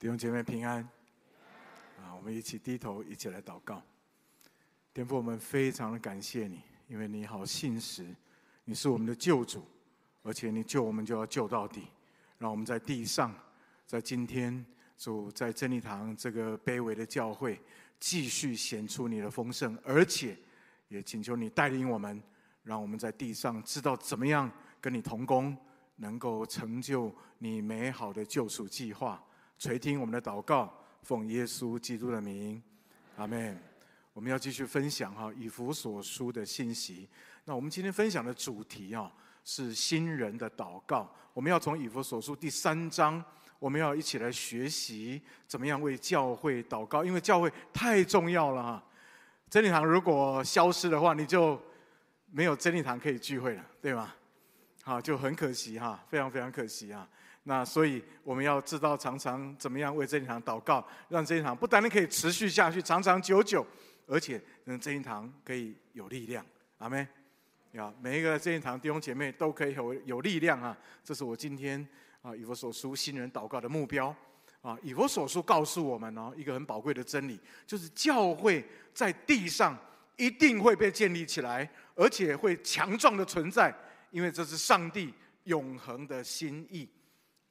弟兄姐妹平安，啊，我们一起低头，一起来祷告。天父，我们非常的感谢你，因为你好信实，你是我们的救主，而且你救我们就要救到底。让我们在地上，在今天主在真理堂这个卑微的教会，继续显出你的丰盛，而且也请求你带领我们，让我们在地上知道怎么样跟你同工，能够成就你美好的救赎计划。垂听我们的祷告，奉耶稣基督的名，阿门。我们要继续分享哈以弗所书的信息。那我们今天分享的主题啊是新人的祷告。我们要从以弗所书第三章，我们要一起来学习怎么样为教会祷告，因为教会太重要了哈。真理堂如果消失的话，你就没有真理堂可以聚会了，对吗？好，就很可惜哈，非常非常可惜啊。那所以我们要知道，常常怎么样为真理堂祷告，让真理堂不单单可以持续下去，长长久久，而且让真理堂可以有力量。阿门。啊，每一个真理堂弟兄姐妹都可以有有力量啊！这是我今天啊以弗所书新人祷告的目标啊。以弗所书告诉我们哦，一个很宝贵的真理，就是教会在地上一定会被建立起来，而且会强壮的存在，因为这是上帝永恒的心意。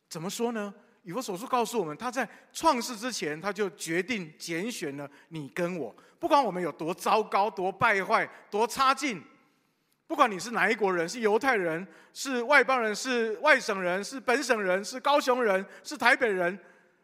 怎么说呢？以弗所书告诉我们，他在创世之前，他就决定拣选了你跟我。不管我们有多糟糕、多败坏、多差劲，不管你是哪一国人，是犹太人、是外邦人、是外省人、是本省人、是高雄人、是台北人，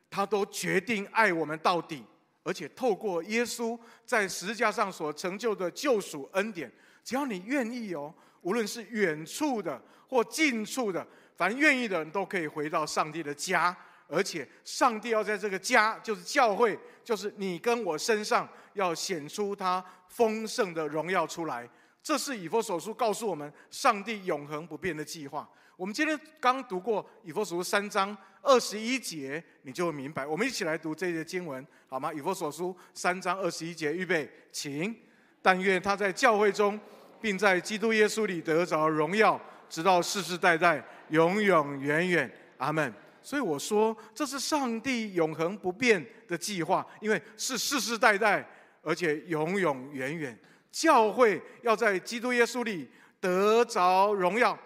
他都决定爱我们到底。而且透过耶稣在十字架上所成就的救赎恩典，只要你愿意哦，无论是远处的或近处的。凡愿意的人都可以回到上帝的家，而且上帝要在这个家，就是教会，就是你跟我身上，要显出他丰盛的荣耀出来。这是以弗所书告诉我们上帝永恒不变的计划。我们今天刚读过以弗所书三章二十一节，你就会明白。我们一起来读这些经文，好吗？以弗所书三章二十一节，预备，请。但愿他在教会中，并在基督耶稣里得着荣耀，直到世世代代。永永远远，阿门。所以我说，这是上帝永恒不变的计划，因为是世世代代，而且永永远远。教会要在基督耶稣里得着荣耀，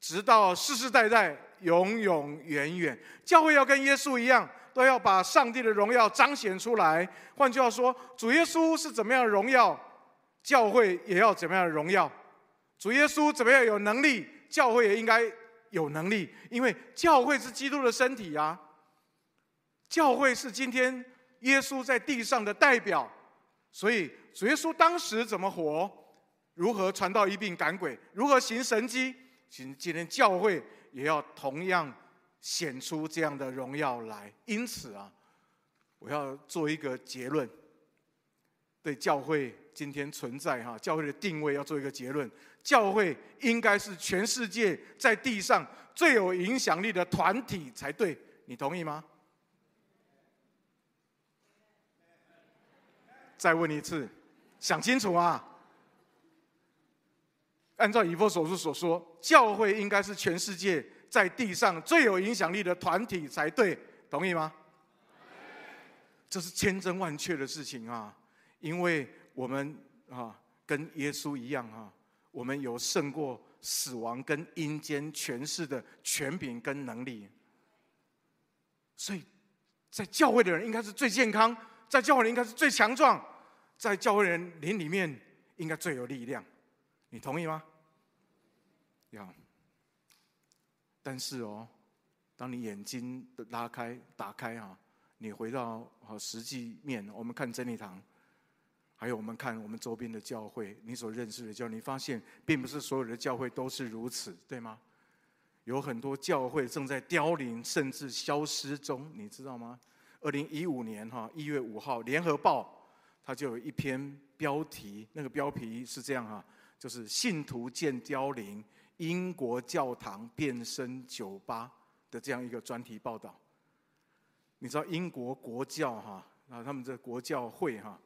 直到世世代代，永永远远。教会要跟耶稣一样，都要把上帝的荣耀彰显出来。换句话说，主耶稣是怎么样的荣耀，教会也要怎么样的荣耀。主耶稣怎么样有能力，教会也应该。有能力，因为教会是基督的身体啊。教会是今天耶稣在地上的代表，所以主耶稣当时怎么活，如何传道医病赶鬼，如何行神迹，今今天教会也要同样显出这样的荣耀来。因此啊，我要做一个结论，对教会今天存在哈，教会的定位要做一个结论。教会应该是全世界在地上最有影响力的团体才对，你同意吗？再问一次，想清楚啊！按照以弗所书所说，教会应该是全世界在地上最有影响力的团体才对，同意吗？这是千真万确的事情啊！因为我们啊，跟耶稣一样啊。我们有胜过死亡跟阴间权势的权柄跟能力，所以在教会的人应该是最健康，在教会的人应该是最强壮，在教会人灵里面应该最有力量，你同意吗？要，但是哦，当你眼睛的拉开、打开啊，你回到好实际面，我们看真理堂。还有，我们看我们周边的教会，你所认识的教会，你发现并不是所有的教会都是如此，对吗？有很多教会正在凋零，甚至消失中，你知道吗？二零一五年哈一月五号，《联合报》它就有一篇标题，那个标题是这样哈，就是“信徒渐凋零，英国教堂变身酒吧”的这样一个专题报道。你知道英国国教哈啊，他们这国教会哈。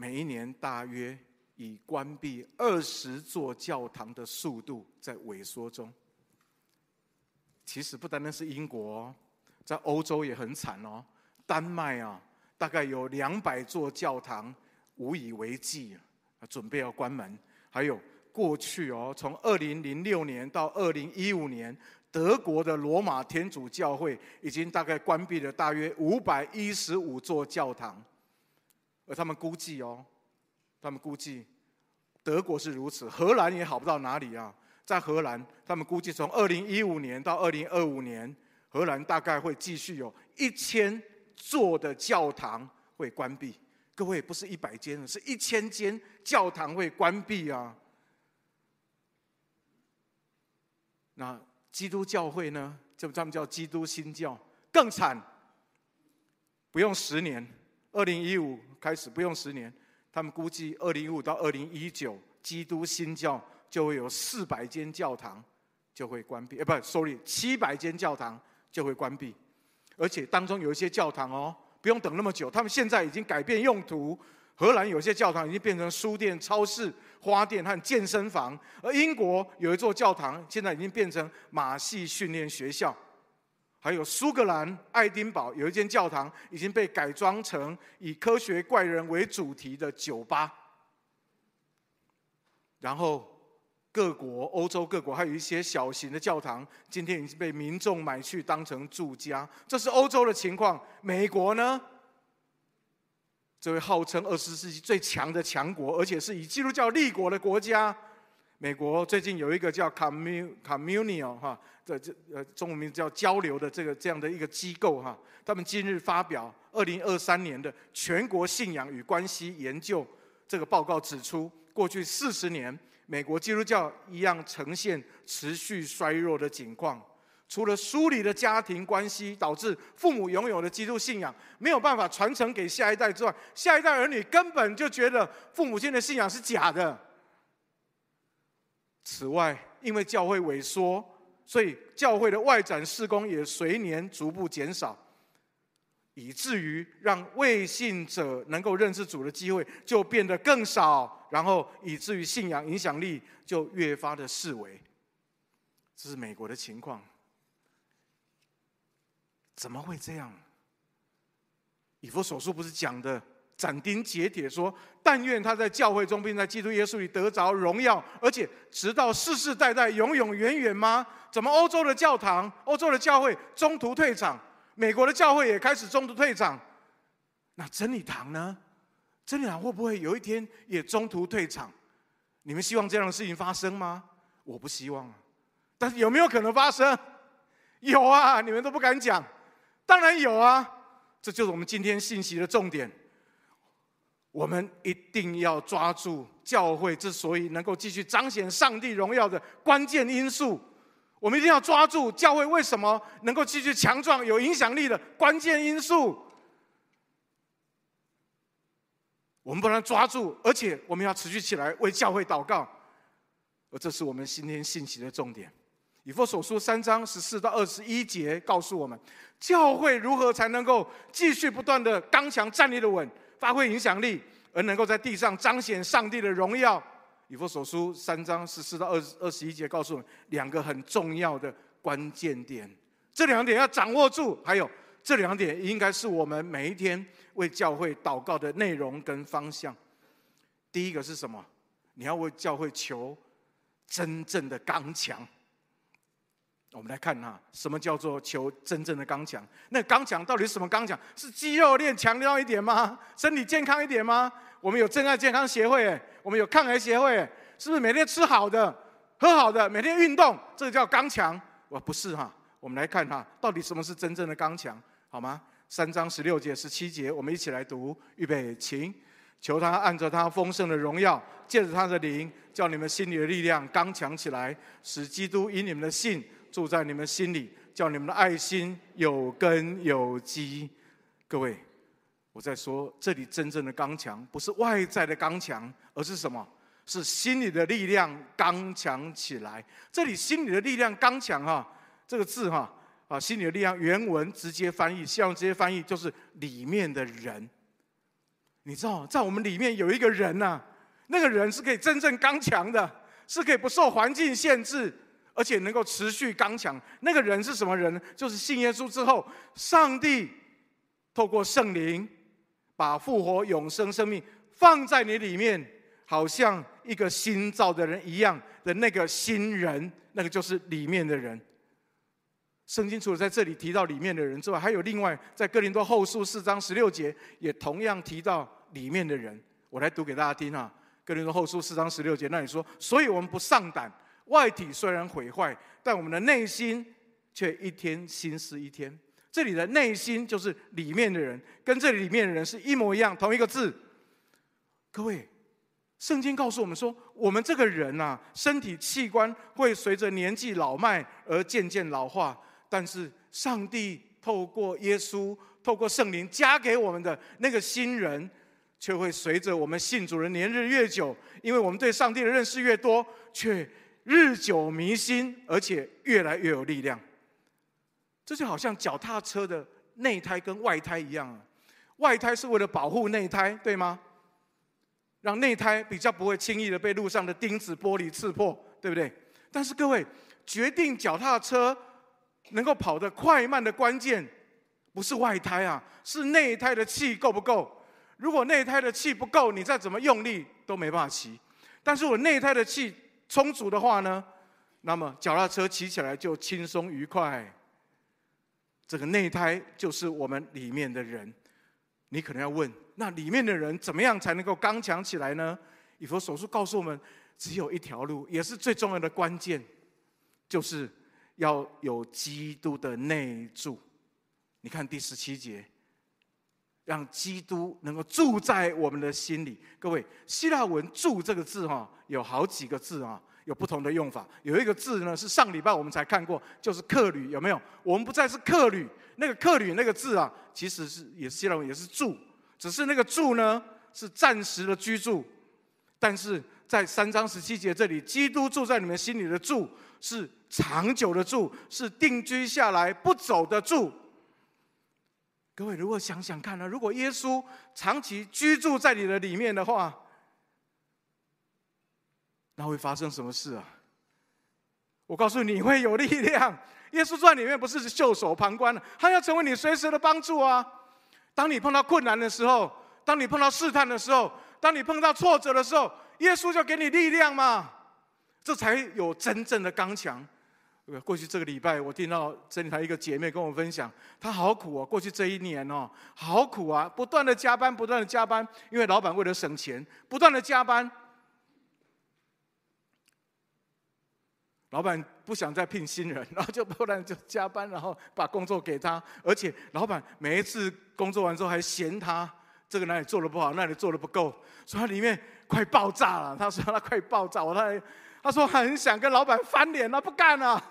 每一年大约以关闭二十座教堂的速度在萎缩中。其实不单单是英国，在欧洲也很惨哦。丹麦啊，大概有两百座教堂无以为继，准备要关门。还有过去哦，从二零零六年到二零一五年，德国的罗马天主教会已经大概关闭了大约五百一十五座教堂，而他们估计哦，他们估计德国是如此，荷兰也好不到哪里啊。在荷兰，他们估计从二零一五年到二零二五年，荷兰大概会继续有一千座的教堂会关闭。各位，不是一百间，是一千间教堂会关闭啊。那基督教会呢？就他们叫基督新教，更惨。不用十年，二零一五开始不用十年，他们估计二零一五到二零一九，基督新教。就会有四百间教堂就会关闭，哎，不，sorry，七百间教堂就会关闭，而且当中有一些教堂哦，不用等那么久，他们现在已经改变用途。荷兰有些教堂已经变成书店、超市、花店和健身房，而英国有一座教堂现在已经变成马戏训练学校，还有苏格兰爱丁堡有一间教堂已经被改装成以科学怪人为主题的酒吧，然后。各国，欧洲各国还有一些小型的教堂，今天已经被民众买去当成住家。这是欧洲的情况。美国呢？这位号称二十世纪最强的强国，而且是以基督教立国的国家。美国最近有一个叫 communio 哈，这这呃中文名字叫交流的这个这样的一个机构哈，他们今日发表二零二三年的全国信仰与关系研究这个报告指出，过去四十年。美国基督教一样呈现持续衰弱的景况，除了疏离的家庭关系导致父母拥有的基督信仰没有办法传承给下一代之外，下一代儿女根本就觉得父母亲的信仰是假的。此外，因为教会萎缩，所以教会的外展事工也随年逐步减少。以至于让未信者能够认识主的机会就变得更少，然后以至于信仰影响力就越发的式微。这是美国的情况，怎么会这样？以弗所书不是讲的斩钉截铁说，但愿他在教会中，并在基督耶稣里得着荣耀，而且直到世世代代永永远远吗？怎么欧洲的教堂、欧洲的教会中途退场？美国的教会也开始中途退场，那真理堂呢？真理堂会不会有一天也中途退场？你们希望这样的事情发生吗？我不希望啊。但是有没有可能发生？有啊，你们都不敢讲。当然有啊，这就是我们今天信息的重点。我们一定要抓住教会之所以能够继续彰显上帝荣耀的关键因素。我们一定要抓住教会为什么能够继续强壮、有影响力的关键因素。我们不能抓住，而且我们要持续起来为教会祷告。而这是我们今天信息的重点。以弗所书三章十四到二十一节告诉我们，教会如何才能够继续不断的刚强站立的稳，发挥影响力，而能够在地上彰显上帝的荣耀。以弗所书三章十四到二十二十一节告诉我们两个很重要的关键点，这两点要掌握住。还有这两点应该是我们每一天为教会祷告的内容跟方向。第一个是什么？你要为教会求真正的刚强。我们来看哈，什么叫做求真正的刚强？那刚强到底是什么刚强？是肌肉练强壮一点吗？身体健康一点吗？我们有真爱健康协会，我们有抗癌协会，是不是每天吃好的、喝好的，每天运动，这个叫刚强？我不是哈。我们来看哈，到底什么是真正的刚强？好吗？三章十六节、十七节，我们一起来读。预备，请求他按着他丰盛的荣耀，借着他的灵，叫你们心里的力量刚强起来，使基督因你们的信住在你们心里，叫你们的爱心有根有基。各位。我在说，这里真正的刚强，不是外在的刚强，而是什么？是心里的力量刚强起来。这里心里的力量刚强哈，这个字哈啊，心里的力量原文直接翻译，希望直接翻译就是里面的人。你知道，在我们里面有一个人呐，那个人是可以真正刚强的，是可以不受环境限制，而且能够持续刚强。那个人是什么人？就是信耶稣之后，上帝透过圣灵把复活永生生命放在你里面，好像一个新造的人一样的那个新人，那个就是里面的人。圣经除了在这里提到里面的人之外，还有另外在哥林多后书四章十六节也同样提到里面的人。我来读给大家听啊，哥林多后书四章十六节那里说：“所以我们不上胆，外体虽然毁坏，但我们的内心却一天新似一天。”这里的内心就是里面的人，跟这里面的人是一模一样，同一个字。各位，圣经告诉我们说，我们这个人啊，身体器官会随着年纪老迈而渐渐老化。但是上帝透过耶稣，透过圣灵加给我们的那个新人，却会随着我们信主的年日越久，因为我们对上帝的认识越多，却日久弥新，而且越来越有力量。这就好像脚踏车的内胎跟外胎一样，外胎是为了保护内胎，对吗？让内胎比较不会轻易的被路上的钉子、玻璃刺破，对不对？但是各位，决定脚踏车。能够跑得快慢的关键，不是外胎啊，是内胎的气够不够。如果内胎的气不够，你再怎么用力都没办法骑。但是我内胎的气充足的话呢，那么脚踏车骑起来就轻松愉快。这个内胎就是我们里面的人。你可能要问，那里面的人怎么样才能够刚强起来呢？以弗所书告诉我们，只有一条路，也是最重要的关键，就是。要有基督的内住，你看第十七节，让基督能够住在我们的心里。各位，希腊文“住”这个字哈，有好几个字啊，有不同的用法。有一个字呢，是上礼拜我们才看过，就是客旅，有没有？我们不再是客旅，那个客旅那个字啊，其实是也是希腊文，也是住，只是那个住呢是暂时的居住，但是在三章十七节这里，基督住在你们心里的住是。长久的住是定居下来不走的住。各位，如果想想看呢，如果耶稣长期居住在你的里面的话，那会发生什么事啊？我告诉你，会有力量。耶稣在里面不是袖手旁观，他要成为你随时的帮助啊！当你碰到困难的时候，当你碰到试探的时候，当你碰到挫折的时候，耶稣就给你力量嘛，这才有真正的刚强。过去这个礼拜，我听到真理台一个姐妹跟我分享，她好苦哦。过去这一年哦，好苦啊，不断的加班，不断的加班，因为老板为了省钱，不断的加班。老板不想再聘新人，然后就不断就加班，然后把工作给他，而且老板每一次工作完之后还嫌他这个哪里做的不好，那里做的不够，所以他里面快爆炸了。他说他快爆炸，我他他说很想跟老板翻脸了，不干了。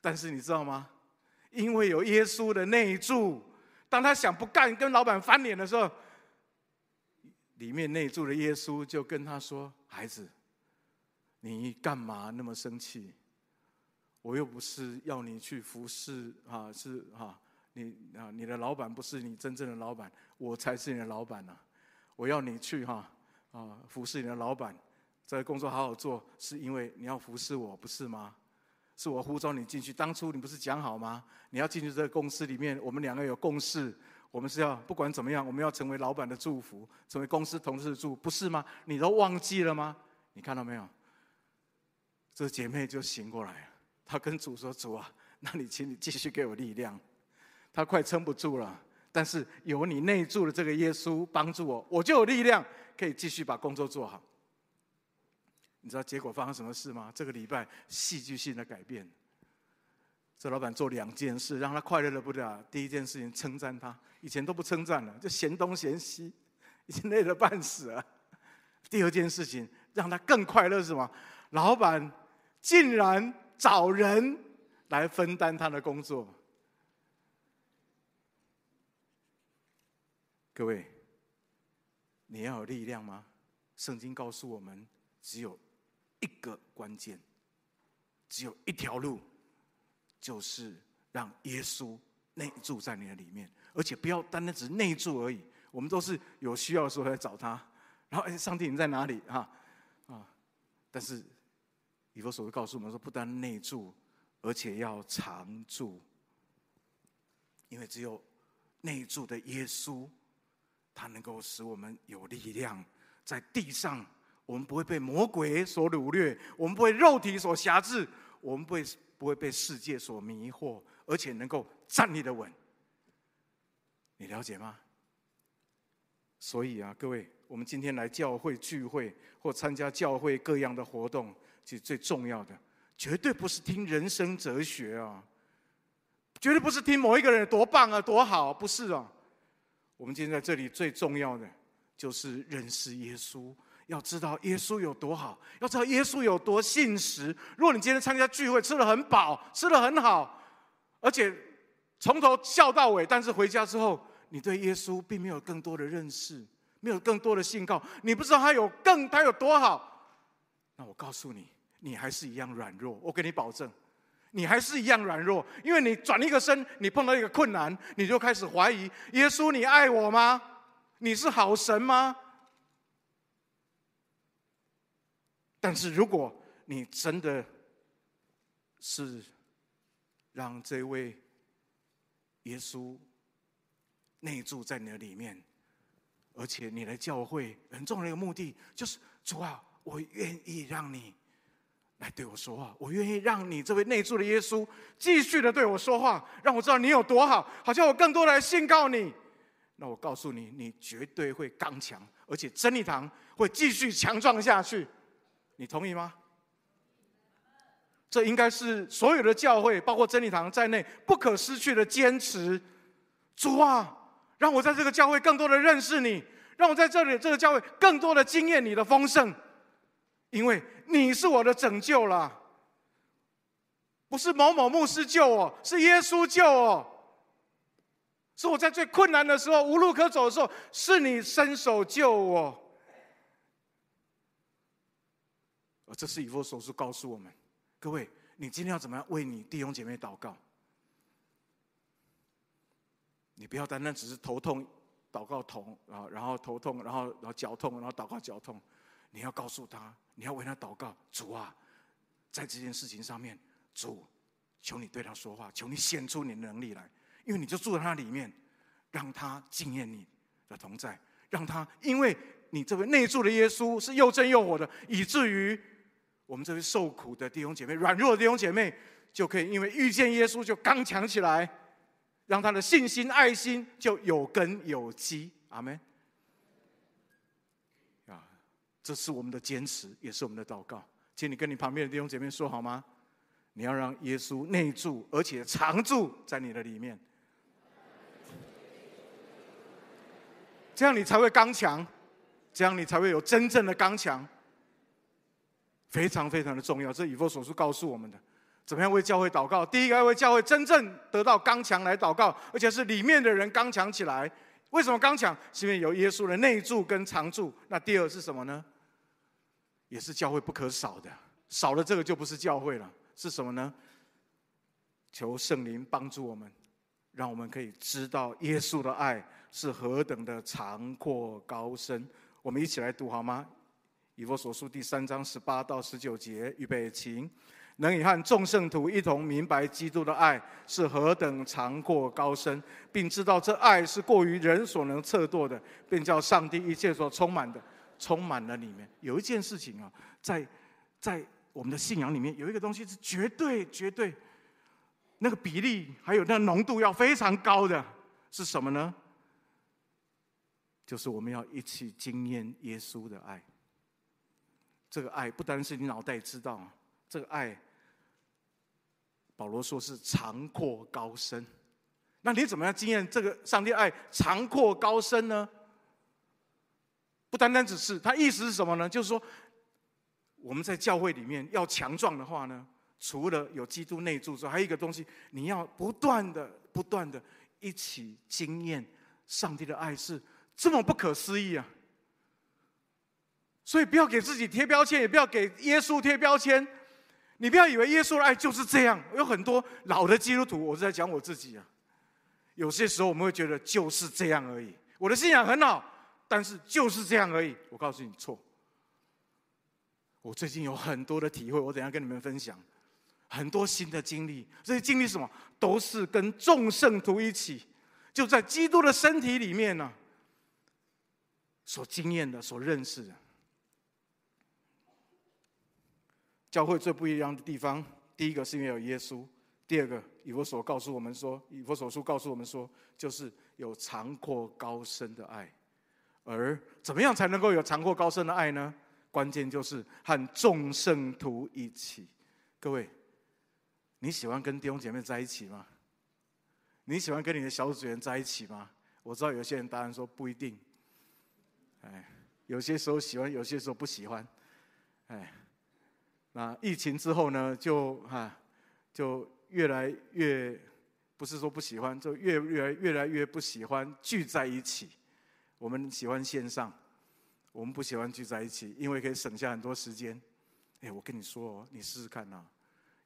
但是你知道吗？因为有耶稣的内住，当他想不干跟老板翻脸的时候，里面内住的耶稣就跟他说：“孩子，你干嘛那么生气？我又不是要你去服侍啊，是啊，你啊，你的老板不是你真正的老板，我才是你的老板呢。我要你去哈啊，服侍你的老板，这个工作好好做，是因为你要服侍我，不是吗？”是我呼召你进去。当初你不是讲好吗？你要进去这个公司里面，我们两个有共识。我们是要不管怎么样，我们要成为老板的祝福，成为公司同事的祝福，不是吗？你都忘记了吗？你看到没有？这姐妹就醒过来了。她跟主说：“主啊，那你请你继续给我力量。”她快撑不住了，但是有你内住的这个耶稣帮助我，我就有力量可以继续把工作做好。你知道结果发生什么事吗？这个礼拜戏剧性的改变。这老板做两件事，让他快乐的不得了。第一件事情称赞他，以前都不称赞了，就嫌东嫌西，已经累得半死了。第二件事情让他更快乐是什么？老板竟然找人来分担他的工作。各位，你要有力量吗？圣经告诉我们，只有。一个关键，只有一条路，就是让耶稣内住在你的里面，而且不要单单只是内住而已。我们都是有需要的时候来找他，然后哎，上帝你在哪里啊？啊！但是以弗所书告诉我们说，不但内住，而且要常住。因为只有内住的耶稣，他能够使我们有力量，在地上，我们不会被魔鬼所掳掠，我们不会肉体所辖制，我们不会不会被世界所迷惑，而且能够站立的稳。你了解吗？所以啊，各位，我们今天来教会聚会或参加教会各样的活动，其实最重要的，绝对不是听人生哲学啊。绝对不是听某一个人多棒啊，多好，不是啊。我们今天在这里最重要的就是认识耶稣，要知道耶稣有多好，要知道耶稣有多信实。如果你今天参加聚会，吃得很饱，吃得很好，而且从头笑到尾，但是回家之后，你对耶稣并没有更多的认识，没有更多的信告，你不知道他有更他有多好，那我告诉你，你还是一样软弱。我给你保证。你还是一样软弱，因为你转一个身，你碰到一个困难，你就开始怀疑耶稣，你爱我吗？你是好神吗？但是如果你真的是让这位耶稣内住在你的里面，而且你来教会很重要的一个目的就是主啊，我愿意让你。来对我说话，我愿意让你这位内住的耶稣继续的对我说话，让我知道你有多好，好像我更多来信告你。那我告诉你，你绝对会刚强，而且真理堂会继续强壮下去。你同意吗？这应该是所有的教会，包括真理堂在内，不可失去的坚持。主啊，让我在这个教会更多的认识你，让我在这里这个教会更多的经验你的丰盛。因为你是我的拯救了，不是某某牧师救我，是耶稣救我。是我在最困难的时候、无路可走的时候，是你伸手救我。而这是以弗所书告诉我们：各位，你今天要怎么样为你弟兄姐妹祷告？你不要单单只是头痛，祷告头啊，然后头痛，然后然后脚痛，然后祷告脚痛。你要告诉他，你要为他祷告，主啊，在这件事情上面，主，求你对他说话，求你显出你的能力来，因为你就住在他里面，让他经验你的同在，让他因为你这位内住的耶稣是又真又活的，以至于我们这位受苦的弟兄姐妹、软弱的弟兄姐妹，就可以因为遇见耶稣就刚强起来，让他的信心、爱心就有根有基。阿门。这是我们的坚持，也是我们的祷告。请你跟你旁边的弟兄姐妹说好吗？你要让耶稣内住，而且常住在你的里面，这样你才会刚强，这样你才会有真正的刚强。非常非常的重要，这以弗所书告诉我们的，怎么样为教会祷告？第一个要为教会真正得到刚强来祷告，而且是里面的人刚强起来。为什么刚强？是因为有耶稣的内住跟常住。那第二是什么呢？也是教会不可少的，少了这个就不是教会了。是什么呢？求圣灵帮助我们，让我们可以知道耶稣的爱是何等的长阔高深。我们一起来读好吗？以弗所书第三章十八到十九节，预备起。能以和众圣徒一同明白基督的爱是何等长阔高深，并知道这爱是过于人所能测度的，便叫上帝一切所充满的充满了里面。有一件事情啊，在在我们的信仰里面，有一个东西是绝对绝对，那个比例还有那浓度要非常高的，是什么呢？就是我们要一起经验耶稣的爱。这个爱不单是你脑袋知道，这个爱。保罗说是长阔高深，那你怎么样经验这个上帝爱长阔高深呢？不单单只是，他意思是什么呢？就是说，我们在教会里面要强壮的话呢，除了有基督内住之外，还有一个东西，你要不断的、不断的一起经验上帝的爱是这么不可思议啊！所以不要给自己贴标签，也不要给耶稣贴标签。你不要以为耶稣的爱就是这样。有很多老的基督徒，我是在讲我自己啊。有些时候我们会觉得就是这样而已。我的信仰很好，但是就是这样而已。我告诉你错。我最近有很多的体会，我等下跟你们分享很多新的经历。这些经历什么？都是跟众圣徒一起，就在基督的身体里面呢、所经验的、所认识的。教会最不一样的地方，第一个是因为有耶稣；第二个，以弗所告诉我们说，以弗所书告诉我们说，就是有长阔高深的爱。而怎么样才能够有长阔高深的爱呢？关键就是和众圣徒一起。各位，你喜欢跟弟兄姐妹在一起吗？你喜欢跟你的小组员在一起吗？我知道有些人答案说不一定。哎，有些时候喜欢，有些时候不喜欢。哎。那疫情之后呢，就哈，就越来越不是说不喜欢，就越越来越来越不喜欢聚在一起。我们喜欢线上，我们不喜欢聚在一起，因为可以省下很多时间。哎，我跟你说哦，你试试看呐，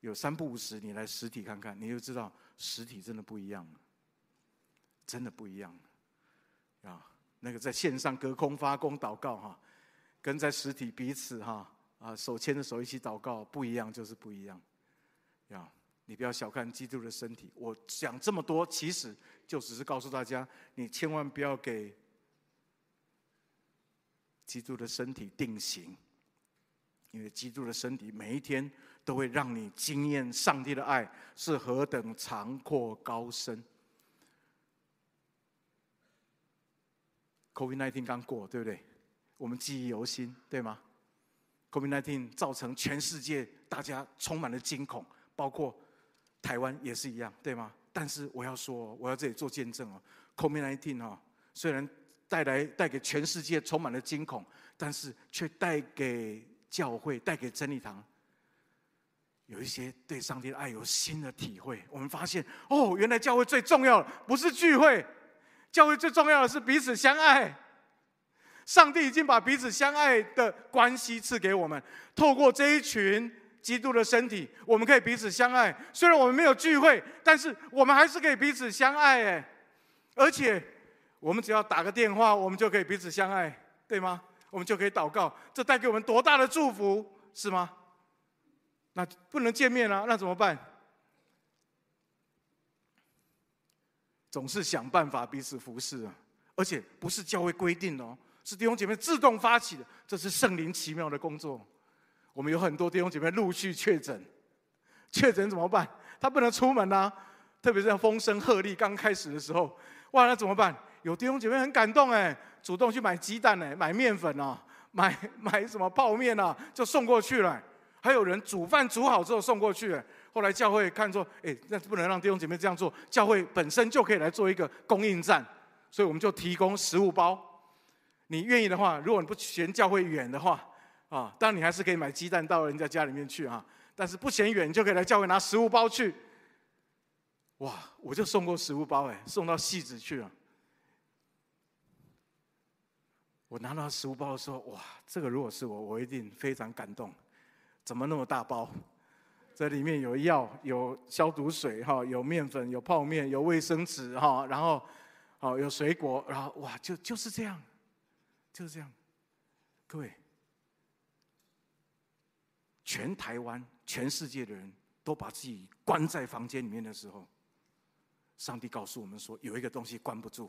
有三不五时你来实体看看，你就知道实体真的不一样了，真的不一样了啊！那个在线上隔空发功祷告哈，跟在实体彼此哈。啊手牵着手一起祷告，不一样就是不一样。呀，你不要小看基督的身体。我讲这么多，其实就只是告诉大家，你千万不要给基督的身体定型，因为基督的身体每一天都会让你经验上帝的爱是何等长阔高深。COVID-19 刚过，对不对？我们记忆犹新，对吗？COVID-19 造成全世界大家充满了惊恐，包括台湾也是一样，对吗？但是我要说，我要这里做见证哦。COVID-19 哈，虽然带来带给全世界充满了惊恐，但是却带给教会、带给真理堂有一些对上帝的爱有新的体会。我们发现哦，原来教会最重要的不是聚会，教会最重要的是彼此相爱。上帝已经把彼此相爱的关系赐给我们，透过这一群基督的身体，我们可以彼此相爱。虽然我们没有聚会，但是我们还是可以彼此相爱。哎，而且我们只要打个电话，我们就可以彼此相爱，对吗？我们就可以祷告，这带给我们多大的祝福，是吗？那不能见面了，那怎么办？总是想办法彼此服侍啊，而且不是教会规定哦。是弟兄姐妹自动发起的，这是圣灵奇妙的工作。我们有很多弟兄姐妹陆续确诊，确诊怎么办？他不能出门啊，特别是风声鹤唳刚开始的时候，哇，那怎么办？有弟兄姐妹很感动哎，主动去买鸡蛋哎，买面粉啊，买 买什么泡面啊，就送过去了。还有人煮饭煮好之后送过去。后来教会看说，哎，那不能让弟兄姐妹这样做，教会本身就可以来做一个供应站，所以我们就提供食物包。你愿意的话，如果你不嫌教会远的话，啊，当然你还是可以买鸡蛋到人家家里面去啊。但是不嫌远，就可以来教会拿食物包去。哇，我就送过食物包哎，送到戏子去了。我拿到食物包的时候，哇，这个如果是我，我一定非常感动。怎么那么大包？这里面有药，有消毒水哈，有面粉，有泡面，有卫生纸哈，然后，哦有水果，然后哇，就就是这样。就是这样，各位，全台湾、全世界的人都把自己关在房间里面的时候，上帝告诉我们说，有一个东西关不住，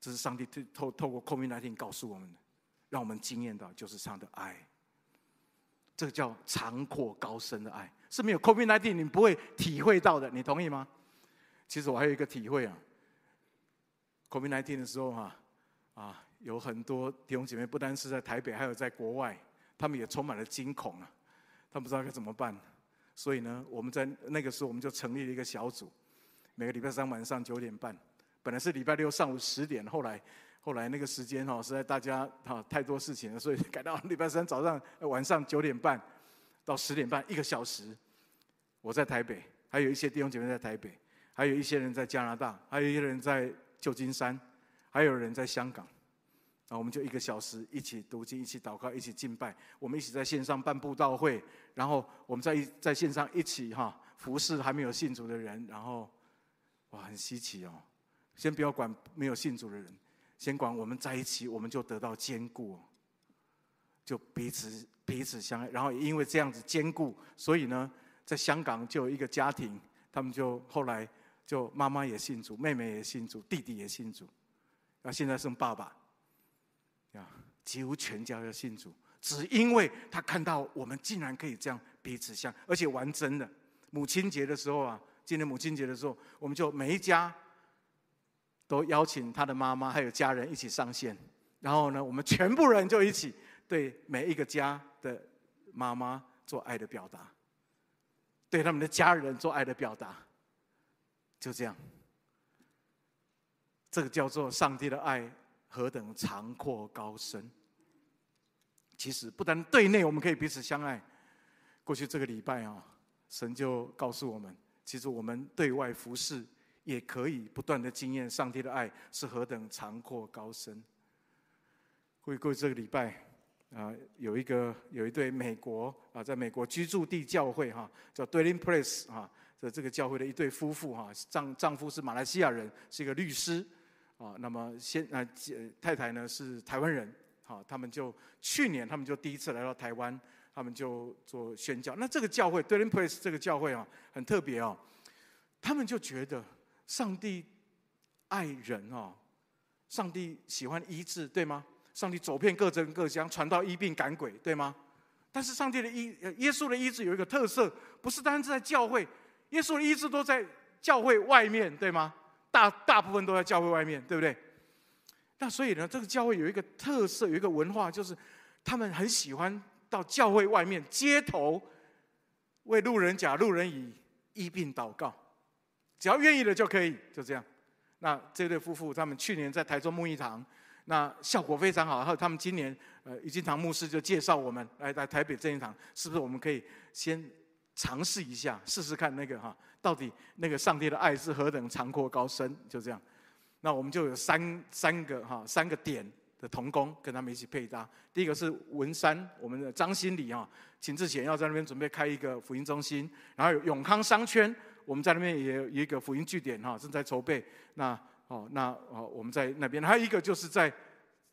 这是上帝透透过 COVID-19 告诉我们的，让我们惊艳到就是上的爱。这个叫长阔高深的爱，是没有 COVID-19 你不会体会到的，你同意吗？其实我还有一个体会啊，COVID-19 的时候哈，啊。有很多弟兄姐妹，不单是在台北，还有在国外，他们也充满了惊恐啊！他们不知道该怎么办，所以呢，我们在那个时候，我们就成立了一个小组，每个礼拜三晚上九点半，本来是礼拜六上午十点，后来后来那个时间哈，实在大家哈太多事情了，所以改到礼拜三早上晚上九点半到十点半，一个小时。我在台北，还有一些弟兄姐妹在台北，还有一些人在加拿大，还有一些人在旧金山，还有人在香港。然后我们就一个小时一起读经，一起祷告，一起敬拜。我们一起在线上办布道会，然后我们在在线上一起哈服侍还没有信主的人。然后哇，很稀奇哦！先不要管没有信主的人，先管我们在一起，我们就得到坚固，就彼此彼此相爱，然后因为这样子坚固，所以呢，在香港就有一个家庭，他们就后来就妈妈也信主，妹妹也信主，弟弟也信主，那现在剩爸爸，几乎全家要信主，只因为他看到我们竟然可以这样彼此相，而且玩真的。母亲节的时候啊，今年母亲节的时候，我们就每一家都邀请他的妈妈还有家人一起上线，然后呢，我们全部人就一起对每一个家的妈妈做爱的表达，对他们的家人做爱的表达，就这样。这个叫做上帝的爱何等长阔高深。其实不但对内我们可以彼此相爱，过去这个礼拜啊，神就告诉我们，其实我们对外服侍也可以不断的经验上帝的爱是何等长阔高深。过去过这个礼拜。啊，有一个有一对美国啊，在美国居住地教会哈，叫 Dwelling Place 啊的这个教会的一对夫妇哈，丈丈夫是马来西亚人，是一个律师啊。那么先啊，太太呢是台湾人，好，他们就去年他们就第一次来到台湾，他们就做宣教。那这个教会 Dwelling Place 这个教会啊，很特别哦，他们就觉得上帝爱人哦，上帝喜欢医治，对吗？上帝走遍各镇各乡，传道医病赶鬼，对吗？但是上帝的医，耶稣的医治有一个特色，不是单是在教会，耶稣的医治都在教会外面，对吗？大大部分都在教会外面，对不对？那所以呢，这个教会有一个特色，有一个文化，就是他们很喜欢到教会外面街头为路人甲、路人乙医病祷告，只要愿意的就可以，就这样。那这对夫妇他们去年在台中牧益堂。那效果非常好，然后他们今年呃，怡金堂牧师就介绍我们来来台北正一堂，是不是我们可以先尝试一下，试试看那个哈，到底那个上帝的爱是何等长阔高深？就这样，那我们就有三三个哈三个点的同工跟他们一起配搭。第一个是文山，我们的张新礼哈，请之前要在那边准备开一个福音中心，然后永康商圈，我们在那边也有一个福音据点哈，正在筹备。那哦，那哦，我们在那边还有一个就是在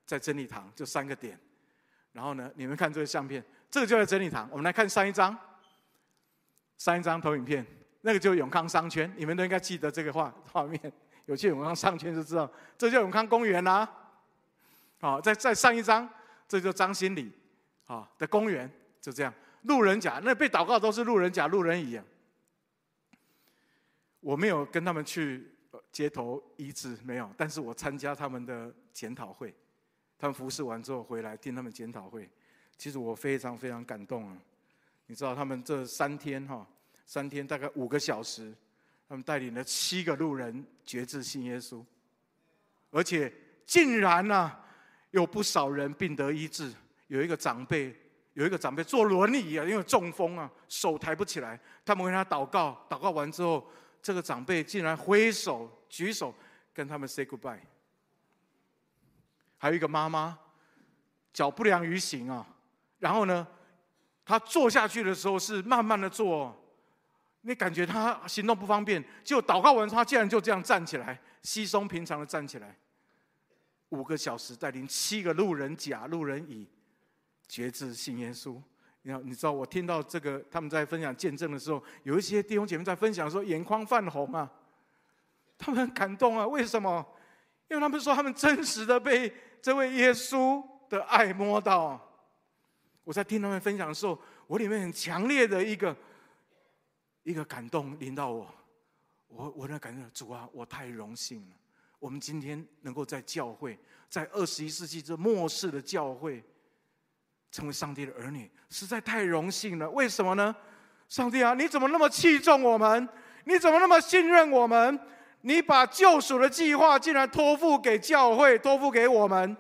在真理堂，就三个点。然后呢，你们看这个相片，这个就在真理堂。我们来看上一张，上一张投影片，那个就永康商圈，你们都应该记得这个画画面。有去永康商圈就知道，这叫永康公园啦。好，再再上一张，这就张新礼啊的公园，就这样。路人甲，那被祷告都是路人甲、路人乙。我没有跟他们去。街头医治没有，但是我参加他们的检讨会，他们服侍完之后回来听他们检讨会，其实我非常非常感动啊！你知道他们这三天哈，三天大概五个小时，他们带领了七个路人决志信耶稣，而且竟然呢、啊，有不少人病得医治，有一个长辈，有一个长辈坐轮椅啊，因为中风啊，手抬不起来，他们为他祷告，祷告完之后。这个长辈竟然挥手举手跟他们 say goodbye，还有一个妈妈脚不良于行啊，然后呢，他坐下去的时候是慢慢的坐，你感觉他行动不方便，就祷告完，他竟然就这样站起来，稀松平常的站起来，五个小时带领七个路人甲、路人乙决志信耶稣。你你知道我听到这个他们在分享见证的时候，有一些弟兄姐妹在分享说眼眶泛红啊，他们很感动啊。为什么？因为他们说他们真实的被这位耶稣的爱摸到。我在听他们分享的时候，我里面很强烈的一个一个感动临到我，我我那感觉主啊，我太荣幸了。我们今天能够在教会，在二十一世纪这末世的教会。成为上帝的儿女，实在太荣幸了。为什么呢？上帝啊，你怎么那么器重我们？你怎么那么信任我们？你把救赎的计划竟然托付给教会，托付给我们。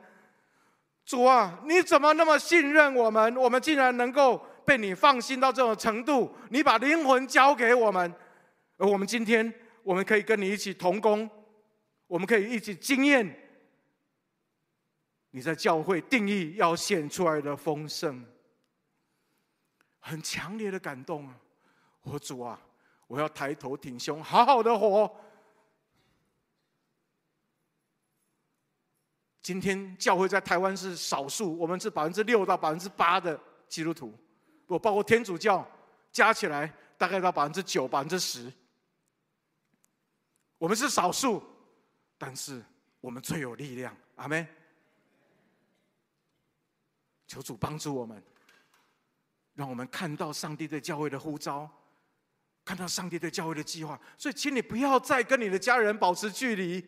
主啊，你怎么那么信任我们？我们竟然能够被你放心到这种程度？你把灵魂交给我们，而我们今天，我们可以跟你一起同工，我们可以一起经验。你在教会定义要显出来的丰盛，很强烈的感动啊！我主啊，我要抬头挺胸，好好的活。今天教会在台湾是少数，我们是百分之六到百分之八的基督徒，不包括天主教，加起来大概到百分之九、百分之十。我们是少数，但是我们最有力量。阿门。求主帮助我们，让我们看到上帝对教会的呼召，看到上帝对教会的计划。所以，请你不要再跟你的家人保持距离，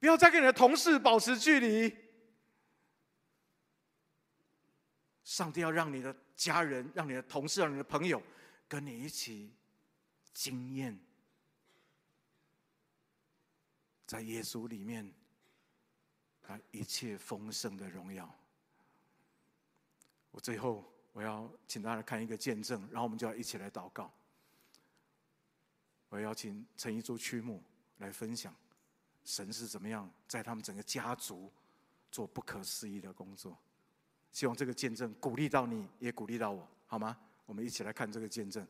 不要再跟你的同事保持距离。上帝要让你的家人、让你的同事、让你的朋友跟你一起经验，在耶稣里面，他一切丰盛的荣耀。我最后我要请大家看一个见证，然后我们就要一起来祷告。我要邀请陈一珠曲目来分享，神是怎么样在他们整个家族做不可思议的工作。希望这个见证鼓励到你，也鼓励到我，好吗？我们一起来看这个见证。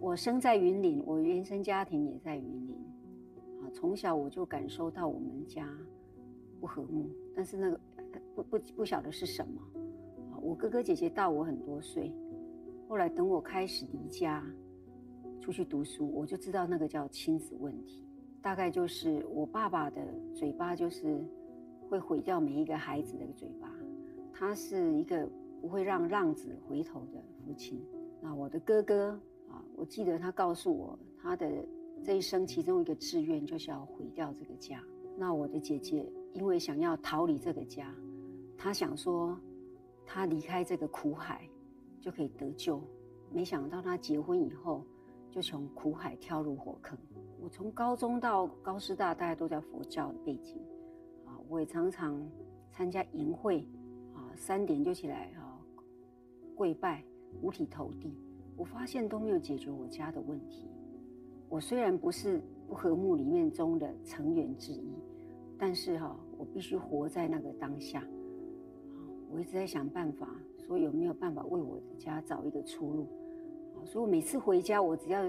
我生在云林，我原生家庭也在云林。啊，从小我就感受到我们家不和睦，但是那个不不不晓得是什么。啊，我哥哥姐姐大我很多岁。后来等我开始离家出去读书，我就知道那个叫亲子问题。大概就是我爸爸的嘴巴就是会毁掉每一个孩子的嘴巴，他是一个不会让浪子回头的父亲。那我的哥哥啊，我记得他告诉我，他的这一生其中一个志愿就是要毁掉这个家。那我的姐姐因为想要逃离这个家，他想说他离开这个苦海。就可以得救，没想到他结婚以后就从苦海跳入火坑。我从高中到高师大，大家都在佛教的背景，啊，我也常常参加营会，啊，三点就起来啊，跪拜，五体投地。我发现都没有解决我家的问题。我虽然不是不和睦里面中的成员之一，但是哈，我必须活在那个当下。我一直在想办法。说有没有办法为我的家找一个出路？所以我每次回家，我只要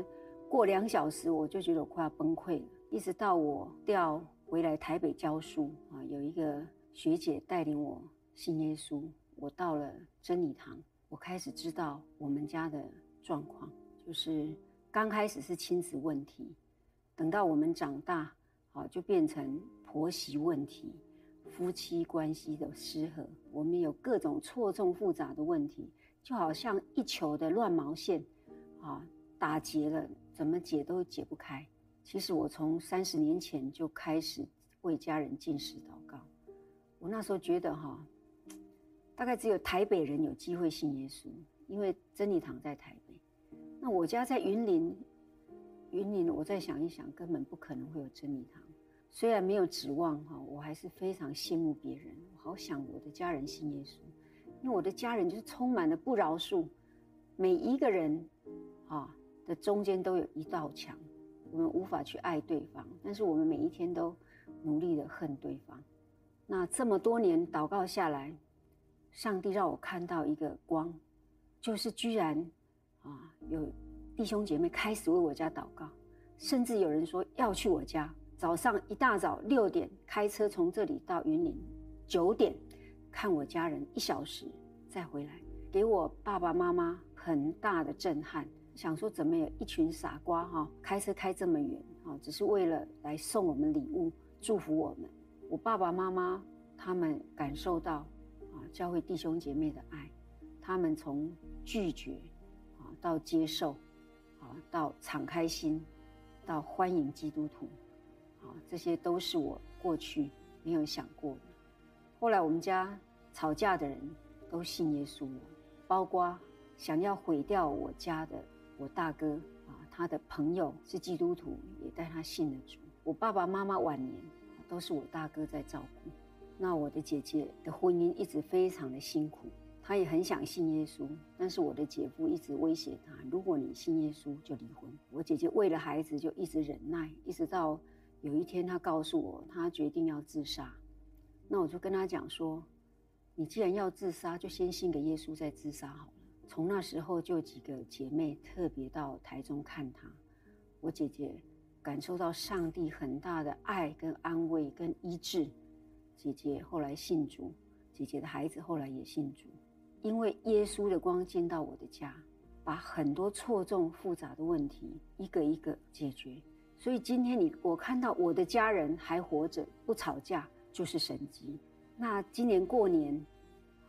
过两小时，我就觉得我快要崩溃了。一直到我调回来台北教书啊，有一个学姐带领我信耶稣，我到了真理堂，我开始知道我们家的状况，就是刚开始是亲子问题，等到我们长大啊，就变成婆媳问题。夫妻关系的失和，我们有各种错综复杂的问题，就好像一球的乱毛线，啊，打结了，怎么解都解不开。其实我从三十年前就开始为家人进食祷告，我那时候觉得哈，大概只有台北人有机会信耶稣，因为真理堂在台北，那我家在云林，云林，我再想一想，根本不可能会有真理堂。虽然没有指望哈，我还是非常羡慕别人。我好想我的家人信耶稣，因为我的家人就是充满了不饶恕，每一个人啊的中间都有一道墙，我们无法去爱对方，但是我们每一天都努力的恨对方。那这么多年祷告下来，上帝让我看到一个光，就是居然啊有弟兄姐妹开始为我家祷告，甚至有人说要去我家。早上一大早六点开车从这里到云林，九点看我家人一小时再回来，给我爸爸妈妈很大的震撼。想说怎么有一群傻瓜哈，开车开这么远啊，只是为了来送我们礼物祝福我们。我爸爸妈妈他们感受到啊教会弟兄姐妹的爱，他们从拒绝啊到接受啊到敞开心到欢迎基督徒。这些都是我过去没有想过的。后来我们家吵架的人都信耶稣了，包括想要毁掉我家的我大哥啊，他的朋友是基督徒，也带他信了主。我爸爸妈妈晚年都是我大哥在照顾。那我的姐姐的婚姻一直非常的辛苦，她也很想信耶稣，但是我的姐夫一直威胁她，如果你信耶稣就离婚。我姐姐为了孩子就一直忍耐，一直到。有一天，他告诉我，他决定要自杀。那我就跟他讲说：“你既然要自杀，就先信个耶稣再自杀好了。从那时候就几个姐妹特别到台中看他。我姐姐感受到上帝很大的爱跟安慰跟医治。姐姐后来信主，姐姐的孩子后来也信主，因为耶稣的光进到我的家，把很多错综复杂的问题一个一个解决。所以今天你我看到我的家人还活着，不吵架就是神迹。那今年过年，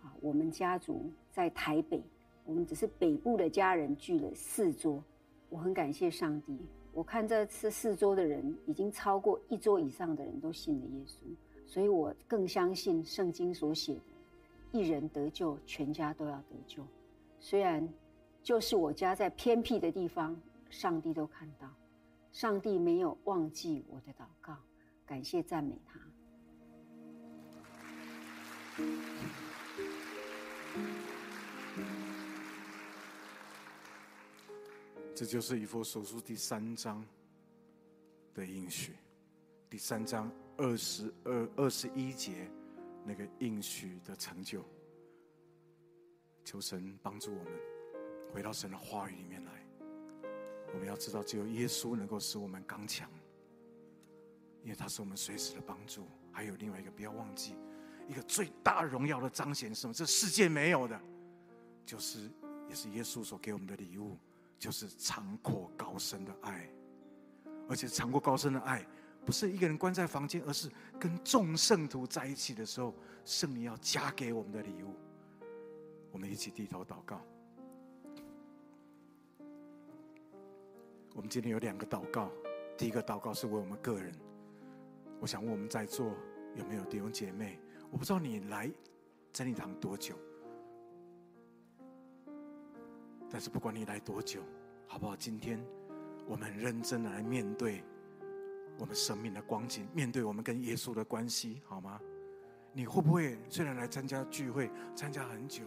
啊，我们家族在台北，我们只是北部的家人聚了四桌。我很感谢上帝，我看这次四桌的人已经超过一桌以上的人都信了耶稣，所以我更相信圣经所写的，一人得救，全家都要得救。虽然就是我家在偏僻的地方，上帝都看到。上帝没有忘记我的祷告，感谢赞美他。这就是以弗所书第三章的应许，第三章二十二、二十一节那个应许的成就。求神帮助我们回到神的话语里面来。我们要知道，只有耶稣能够使我们刚强，因为他是我们随时的帮助。还有另外一个，不要忘记，一个最大荣耀的彰显是什么？这世界没有的，就是也是耶稣所给我们的礼物，就是长阔高深的爱。而且长阔高深的爱，不是一个人关在房间，而是跟众圣徒在一起的时候，圣灵要加给我们的礼物。我们一起低头祷告。我们今天有两个祷告，第一个祷告是为我们个人。我想问我们在座有没有弟兄姐妹？我不知道你来真理堂多久，但是不管你来多久，好不好？今天我们很认真的来面对我们生命的光景，面对我们跟耶稣的关系，好吗？你会不会虽然来参加聚会，参加很久，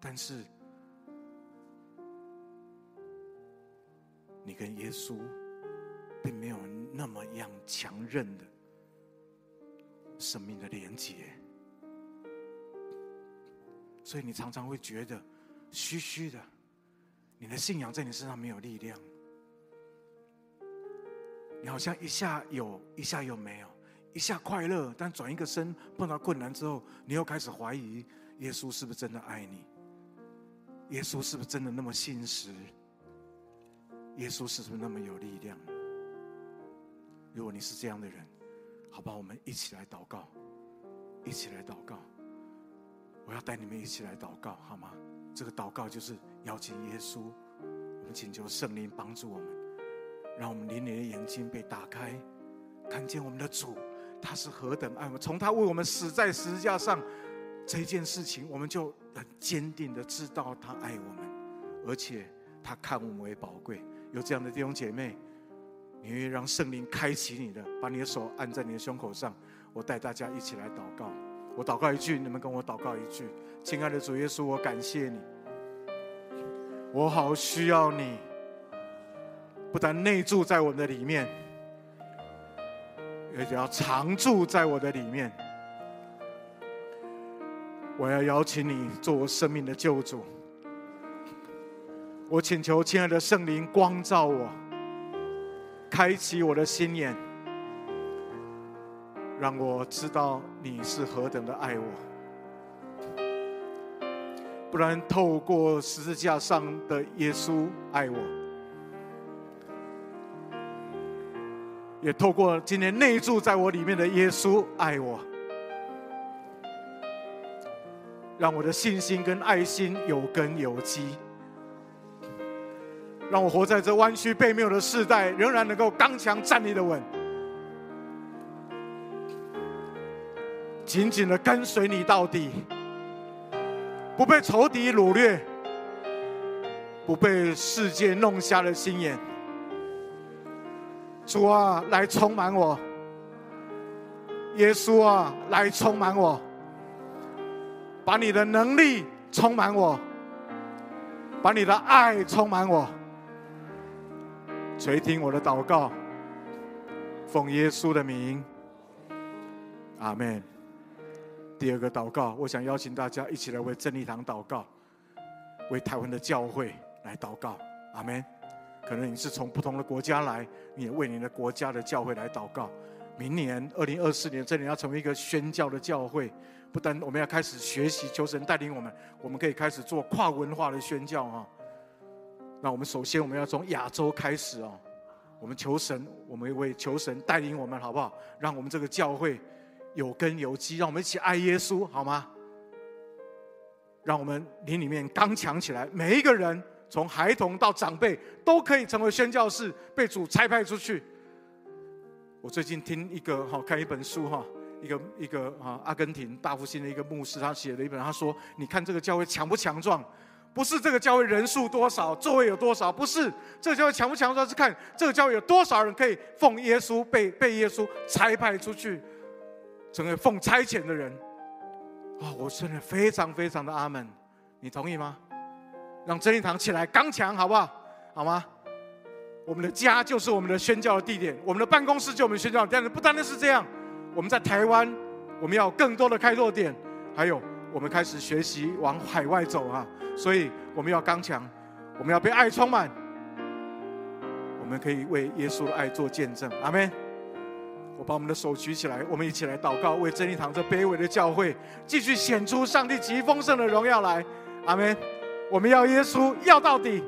但是？你跟耶稣并没有那么样强韧的生命的连接，所以你常常会觉得虚虚的，你的信仰在你身上没有力量，你好像一下有，一下又没有，一下快乐，但转一个身碰到困难之后，你又开始怀疑耶稣是不是真的爱你，耶稣是不是真的那么信实？耶稣是不是那么有力量？如果你是这样的人，好吧，我们一起来祷告，一起来祷告。我要带你们一起来祷告，好吗？这个祷告就是邀请耶稣，我们请求圣灵帮助我们，让我们灵里的眼睛被打开，看见我们的主，他是何等爱我们。从他为我们死在十字架上这件事情，我们就很坚定的知道他爱我们，而且他看我们为宝贵。有这样的弟兄姐妹，你愿意让圣灵开启你的，把你的手按在你的胸口上。我带大家一起来祷告。我祷告一句，你们跟我祷告一句。亲爱的主耶稣，我感谢你，我好需要你，不但内住在我的里面，而且要常住在我的里面。我要邀请你做我生命的救主。我请求亲爱的圣灵光照我，开启我的心眼，让我知道你是何等的爱我。不然，透过十字架上的耶稣爱我，也透过今天内住在我里面的耶稣爱我，让我的信心跟爱心有根有基。让我活在这弯曲悖谬的世代，仍然能够刚强站立的稳，紧紧的跟随你到底，不被仇敌掳掠，不被世界弄瞎了心眼。主啊，来充满我；耶稣啊，来充满我，把你的能力充满我，把你的爱充满我。垂听我的祷告，奉耶稣的名，阿门。第二个祷告，我想邀请大家一起来为真理堂祷告。为台湾的教会来祷告。阿门。可能你是从不同的国家来，你也为你的国家的教会来祷告。明年二零二四年，这里要成为一个宣教的教会，不但我们要开始学习，求神带领我们，我们可以开始做跨文化的宣教啊。那我们首先我们要从亚洲开始哦，我们求神，我们为求神带领我们，好不好？让我们这个教会有根有基，让我们一起爱耶稣，好吗？让我们灵里面刚强起来，每一个人。从孩童到长辈都可以成为宣教士，被主差派出去。我最近听一个哈看一本书哈，一个一个啊阿根廷大复兴的一个牧师，他写了一本，他说：“你看这个教会强不强壮？不是这个教会人数多少，座位有多少，不是这个教会强不强壮，是看这个教会有多少人可以奉耶稣被被耶稣差派出去，成为奉差遣的人。”啊，我真的非常非常的阿门，你同意吗？让真理堂起来刚强，好不好？好吗？我们的家就是我们的宣教的地点，我们的办公室就我们宣教的地点。不单单是这样，我们在台湾，我们要更多的开拓点，还有我们开始学习往海外走啊！所以我们要刚强，我们要被爱充满，我们可以为耶稣的爱做见证。阿门！我把我们的手举起来，我们一起来祷告，为真理堂这卑微的教会继续显出上帝极丰盛的荣耀来。阿门。我们要耶稣要到底，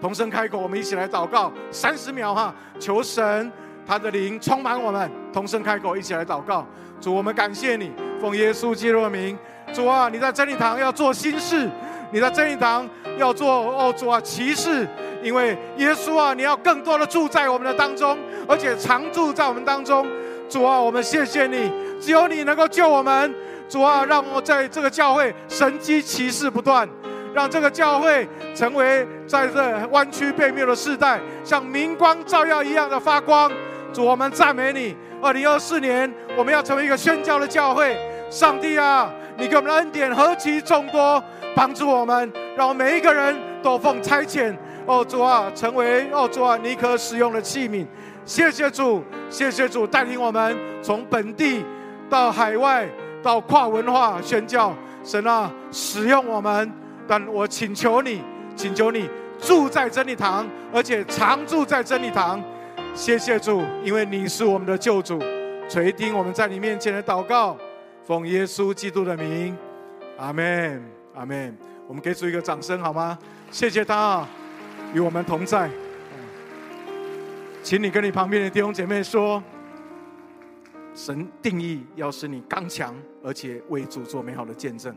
同声开口，我们一起来祷告三十秒哈，求神他的灵充满我们，同声开口，一起来祷告。主，我们感谢你，奉耶稣基督的名，主啊，你在真理堂要做新事，你在真理堂要做哦，主啊，奇事，因为耶稣啊，你要更多的住在我们的当中，而且常住在我们当中。主啊，我们谢谢你，只有你能够救我们。主啊，让我在这个教会神迹奇事不断。让这个教会成为在这弯曲悖谬的世代，像明光照耀一样的发光。主，我们赞美你。二零二四年，我们要成为一个宣教的教会。上帝啊，你给我们的恩典何其众多，帮助我们，让我们每一个人都奉差遣。哦，主啊，成为哦，主啊，你可使用的器皿。谢谢主，谢谢主带领我们从本地到海外，到跨文化宣教。神啊，使用我们。但我请求你，请求你住在真理堂，而且常住在真理堂。谢谢主，因为你是我们的救主，垂听我们在你面前的祷告，奉耶稣基督的名，阿门，阿门。我们给主一个掌声好吗？谢谢他与我们同在。请你跟你旁边的弟兄姐妹说，神定义要使你刚强，而且为主做美好的见证。